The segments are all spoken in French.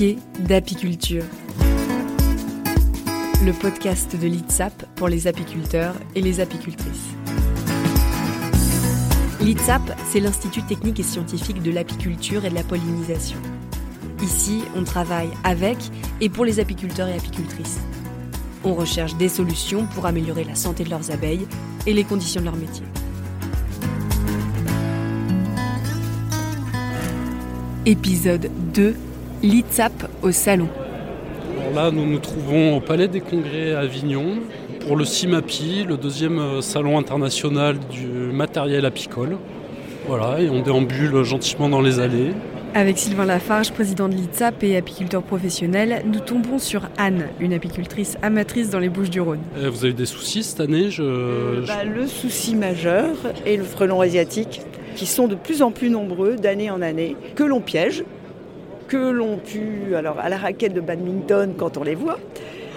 d'apiculture. Le podcast de l'ITSAP pour les apiculteurs et les apicultrices. L'ITSAP, c'est l'Institut technique et scientifique de l'apiculture et de la pollinisation. Ici, on travaille avec et pour les apiculteurs et apicultrices. On recherche des solutions pour améliorer la santé de leurs abeilles et les conditions de leur métier. Épisode 2 L'ITSAP au salon. Alors là, nous nous trouvons au Palais des Congrès à Avignon pour le CIMAPI, le deuxième euh, salon international du matériel apicole. Voilà, et on déambule gentiment dans les allées. Avec Sylvain Lafarge, président de l'ITSAP et apiculteur professionnel, nous tombons sur Anne, une apicultrice amatrice dans les Bouches du Rhône. Euh, Vous avez des soucis cette année je, Euh, je- bah, le souci majeur est le frelon asiatique, qui sont de plus en plus nombreux d'année en année, que l'on piège, que l'on tue alors à la raquette de badminton quand on les voit,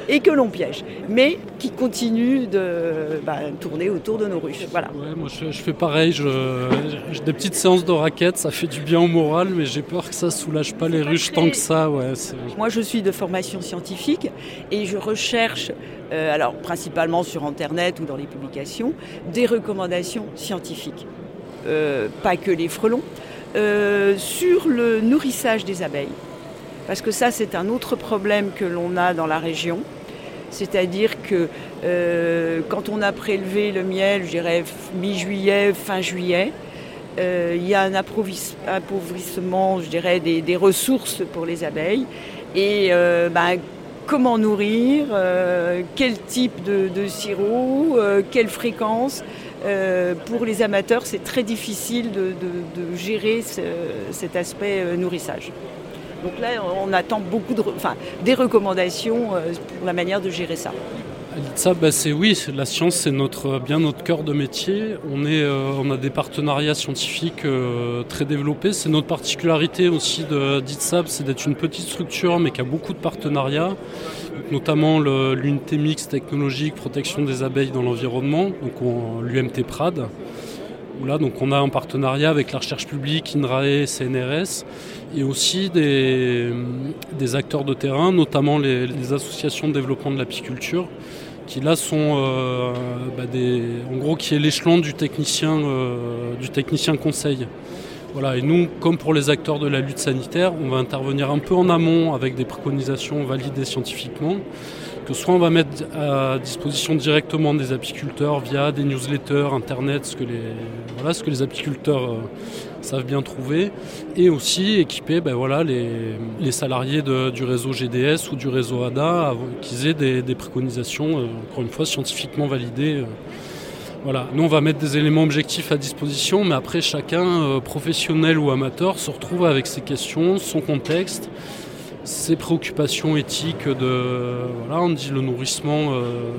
et que l'on piège, mais qui continuent de bah, tourner autour de nos ruches. Voilà. Ouais, moi je, je fais pareil, je- des petites séances de raquettes, ça fait du bien au moral, mais j'ai peur que ça soulage pas les ruches tant que ça. Ouais, Moi, je suis de formation scientifique et je recherche, euh, alors principalement sur Internet ou dans les publications, des recommandations scientifiques. Euh, pas que les frelons, euh, sur le nourrissage des abeilles. Parce que ça, c'est un autre problème que l'on a dans la région. C'est-à-dire que euh, quand on a prélevé le miel, je dirais mi-juillet, fin juillet, euh, il y a un appauvrissement, je dirais, des, ressources pour les abeilles. Et ben, comment nourrir, quel type de, de sirop, quelle fréquence. Euh, pour les amateurs, c'est très difficile de, gérer ce- cet aspect euh, nourrissage. Donc là, on attend beaucoup de, enfin, des recommandations euh, pour la manière de gérer ça. L'ITSA, bah, c'est oui, la science c'est notre, bien notre cœur de métier. On, euh, a des partenariats scientifiques euh, très développés. C'est notre particularité aussi de d'ITSAP, c'est d'être une petite structure mais qui a beaucoup de partenariats, notamment l'unité mixte technologique protection des abeilles dans l'environnement, donc on- l'UMT PRAD. Donc, on a un partenariat avec la recherche publique, INRAE, CNRS, et aussi des, acteurs de terrain, notamment les, associations de développement de l'apiculture, qui là sont euh, bah, en gros qui est l'échelon du technicien, euh, du technicien conseil. Voilà, et nous, comme pour les acteurs de la lutte sanitaire, on va intervenir un peu en amont avec des préconisations validées scientifiquement, que soit on va mettre à disposition directement des apiculteurs via des newsletters, internet, ce que les, voilà, ce que les apiculteurs euh, savent bien trouver, et aussi équiper ben voilà, les, les salariés du réseau GDS ou du réseau ADA, qu'ils aient des, préconisations, euh, encore une fois, scientifiquement validées. euh. Voilà. Nous, on va mettre des éléments objectifs à disposition, mais après, chacun, professionnel ou amateur, se retrouve avec ses questions, son contexte, ses préoccupations éthiques de... Voilà, on dit le nourrissement... euh,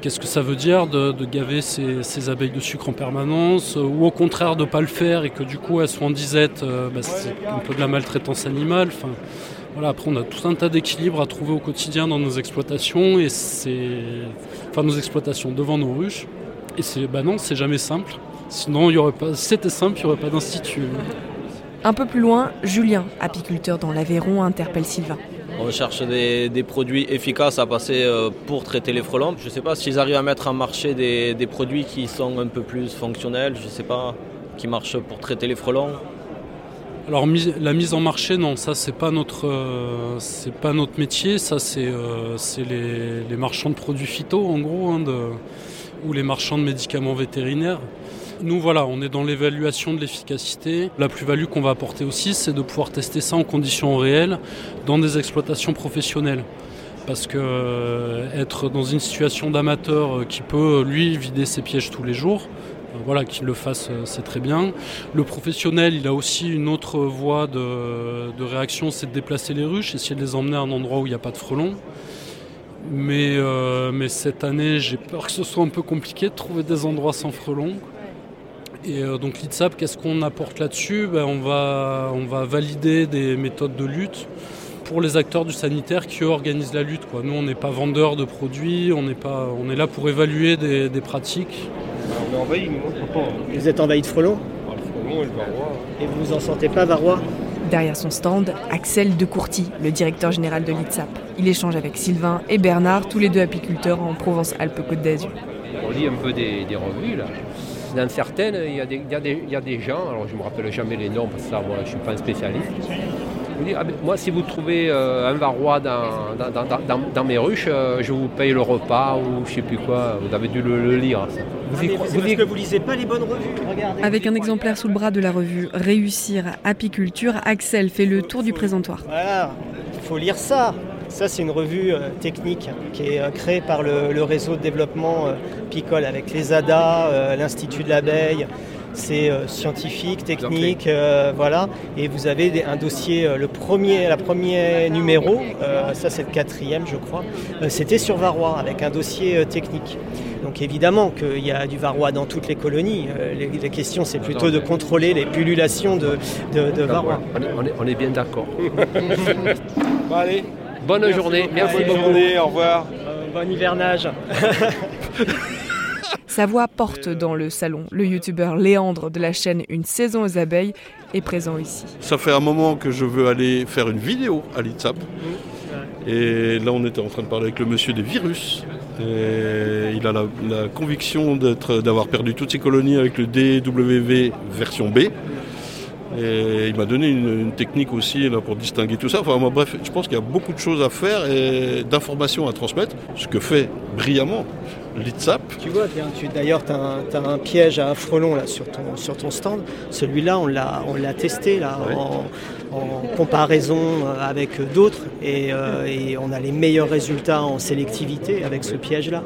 Qu'est-ce que ça veut dire de, de gaver ses, ses abeilles de sucre en permanence ou au contraire de ne pas le faire et que du coup elles sont en disette, euh, bah, c'est un peu de la maltraitance animale. Enfin, voilà, après on a tout un tas d'équilibres à trouver au quotidien dans nos exploitations et c'est enfin nos exploitations devant nos ruches. Et c'est bah non, c'est jamais simple. Sinon il y aurait pas si c'était simple, il n'y aurait pas d'institut. Un peu plus loin, Julien, apiculteur dans l'Aveyron, interpelle Sylvain. On cherche des, des produits efficaces à passer euh, pour traiter les frelons. Je ne sais pas s'ils arrivent à mettre en marché des, des produits qui sont un peu plus fonctionnels, je ne sais pas, qui marchent pour traiter les frelons. Alors la mise en marché, non, ça c'est pas notre, euh, c'est pas notre métier. Ça c'est, euh, les, les marchands de produits phyto en gros, hein, de- ou les marchands de médicaments vétérinaires. Nous voilà, on est dans l'évaluation de l'efficacité. La plus-value qu'on va apporter aussi, c'est de pouvoir tester ça en conditions réelles dans des exploitations professionnelles. Parce que euh, être dans une situation d'amateur euh, qui peut lui vider ses pièges tous les jours, euh, voilà, qu'il le fasse, euh, c'est très bien. Le professionnel, il a aussi une autre voie de, réaction, c'est de déplacer les ruches, essayer de les emmener à un endroit où il n'y a pas de frelons. Mais, euh, mais cette année, j'ai peur que ce soit un peu compliqué de trouver des endroits sans frelons. Et euh, donc l'ITSAP, qu'est-ce qu'on apporte là-dessus? Ben, on, va, on va valider des méthodes de lutte pour les acteurs du sanitaire qui organisent la lutte. Quoi. Nous, on n'est pas vendeurs de produits, on, n'est pas, on est là pour évaluer des, des pratiques. On est envahi, nous. Vous êtes envahi de frelons? Par le frelon et le varroa. et vous vous en sentez pas varrois Derrière son stand, Axel Decourty, le directeur général de l'ITSAP. Il échange avec Sylvain et Bernard, tous les deux apiculteurs en Provence-Alpes-Côte d'Azur. On lit un peu des, revues là. Dans certaines, il y, a des, il, des, gens, alors je ne me rappelle jamais les noms parce que ça, je ne suis pas un spécialiste. Ah, moi, si vous trouvez euh, un varroa dans, mes ruches, euh, je vous paye le repas ou je ne sais plus quoi. Vous avez dû le, lire. Vous ah, parce que vous lisez pas les bonnes revues. Avec un exemplaire sous le bras de la revue Réussir apiculture, Axel fait le tour du présentoir. Voilà, il faut lire ça. Ça, c'est une revue euh, technique qui est euh, créée par le, réseau de développement euh, Picole avec les ADA, l'Institut de l'abeille. C'est scientifique, technique, voilà. Et vous avez un dossier, le premier, la premier numéro, ça c'est le quatrième, je crois. C'était sur Varroa avec un dossier technique. Donc évidemment qu'il y a du varroa dans toutes les colonies. les, questions, c'est plutôt de contrôler les pullulations de, de, varroa. On est, bien d'accord. bon, allez, Bonne journée, merci Bonne beaucoup. Journée, au revoir. Euh, bon hivernage. Sa voix porte dans le salon. Le youtubeur Léandre de la chaîne Une saison aux abeilles est présent ici. Ça fait un moment que je veux aller faire une vidéo à l'ITSAP. Et là, on était en train de parler avec le monsieur des virus. Et il a la, la conviction d'avoir perdu toutes ses colonies avec le DWV version B. Et il m'a donné une, technique aussi là, pour distinguer tout ça. Enfin, bref, je pense qu'il y a beaucoup de choses à faire et d'informations à transmettre, ce que fait brillamment l'ITSAP. Tu vois, d'ailleurs, tu as, un piège à frelon là, sur, ton, sur ton stand. Celui-là, on l'a testé là, en, comparaison euh, avec d'autres euh, et, on a les meilleurs résultats en sélectivité avec ce piège-là.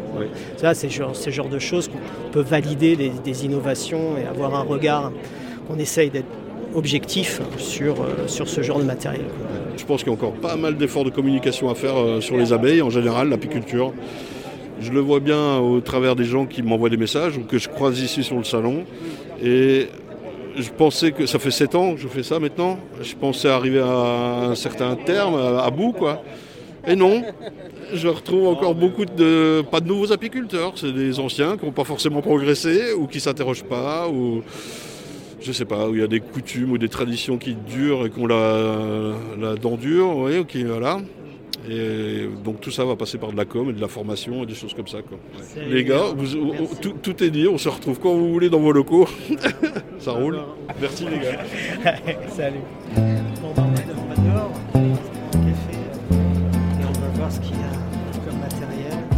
Ça, c'est genre, ce genre de choses qu'on peut valider des, des innovations et avoir un regard qu'on essaye d'être objectif sur, euh, sur ce genre de matériel. Je pense qu'il y a encore pas mal d'efforts de communication à faire euh, sur les abeilles, en général, l'apiculture. Je le vois bien au travers des gens qui m'envoient des messages ou que je croise ici sur le salon. Et je pensais que ça fait 7 ans que je fais ça maintenant. Je pensais arriver à un certain terme, à, bout, quoi. Et non, je retrouve encore beaucoup de. pas de nouveaux apiculteurs, c'est des anciens qui n'ont pas forcément progressé ou qui ne s'interrogent pas. Ou je sais pas, où il y a des coutumes ou des traditions qui durent et qu'on la, la dent dure, oui, ok, voilà. Et donc tout ça va passer par de la com et de la formation et des choses comme ça. Les gars, tout, est dit, on se retrouve quand vous voulez dans vos locaux. ça roule. Merci les gars. Salut. on va et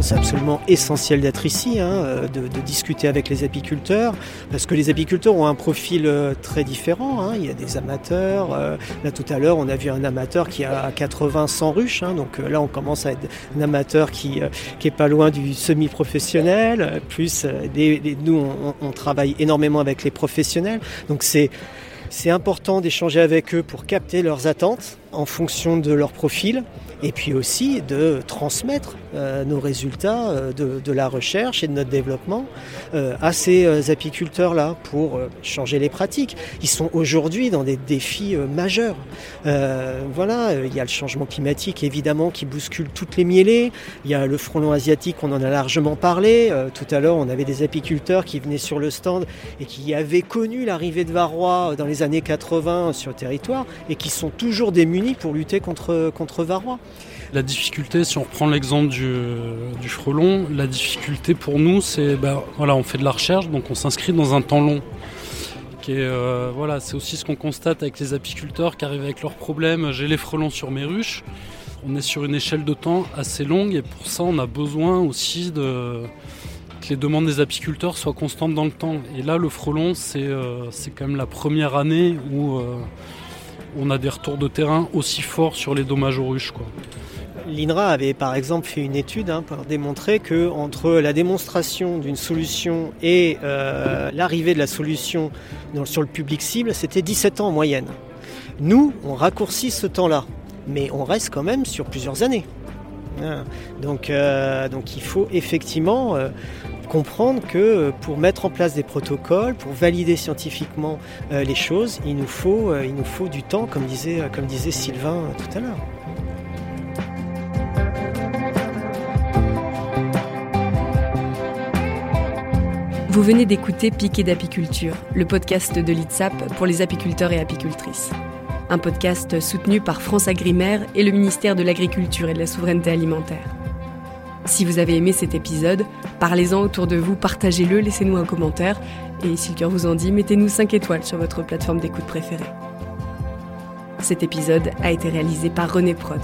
C'est absolument essentiel d'être ici, hein, euh, de, discuter avec les apiculteurs, parce que les apiculteurs ont un profil euh, très différent. Hein. Il y a des amateurs. Euh, là, tout à l'heure, on a vu un amateur qui a 80-100 ruches. Hein. donc là, on commence à être un amateur qui, qui est pas loin du semi-professionnel. Plus, nous, on, on travaille énormément avec les professionnels. Donc c'est c'est important d'échanger avec eux pour capter leurs attentes en fonction de leur profil et puis aussi de transmettre euh, nos résultats euh, de, la recherche et de notre développement euh, à ces apiculteurs-là pour changer les pratiques. Ils sont aujourd'hui dans des défis majeurs. voilà, il y a le changement climatique évidemment qui bouscule toutes les mielées. Il y a le frelon asiatique, on en a largement parlé. tout à l'heure, on avait des apiculteurs qui venaient sur le stand et qui avaient connu l'arrivée de varroa dans les années 80 sur le territoire et qui sont toujours démunis pour lutter contre, contre varroa. La difficulté, si on reprend l'exemple du, du, frelon, la difficulté pour nous, c'est ben, voilà, on fait de la recherche, donc on s'inscrit dans un temps long. Euh, voilà, c'est aussi ce qu'on constate avec les apiculteurs qui arrivent avec leurs problèmes. J'ai les frelons sur mes ruches. On est sur une échelle de temps assez longue et pour ça, on a besoin aussi de, les demandes des apiculteurs soient constantes dans le temps. Et là, le frelon, c'est euh, quand même la première année où euh, on a des retours de terrain aussi forts sur les dommages aux ruches. Quoi. L'INRA avait par exemple fait une étude hein, pour démontrer que entre la démonstration d'une solution et euh, l'arrivée de la solution sur le public cible, c'était 17 ans en moyenne. Nous, on raccourcit ce temps-là, mais on reste quand même sur plusieurs années. Hein. Donc, donc il faut effectivement comprendre que pour mettre en place des protocoles, pour valider scientifiquement les choses, il nous faut, il nous faut du temps, comme disait, comme disait Sylvain tout à l'heure. Vous venez d'écouter Piqué d'apiculture, le podcast de l'ITSAP pour les apiculteurs et apicultrices. un podcast soutenu par France Agrimaire et le ministère de l'Agriculture et de la Souveraineté Alimentaire. Si vous avez aimé cet épisode, parlez-en autour de vous, partagez-le, laissez-nous un commentaire et si le cœur vous en dit, mettez-nous 5 étoiles sur votre plateforme d'écoute préférée. Cet épisode a été réalisé par René Prod.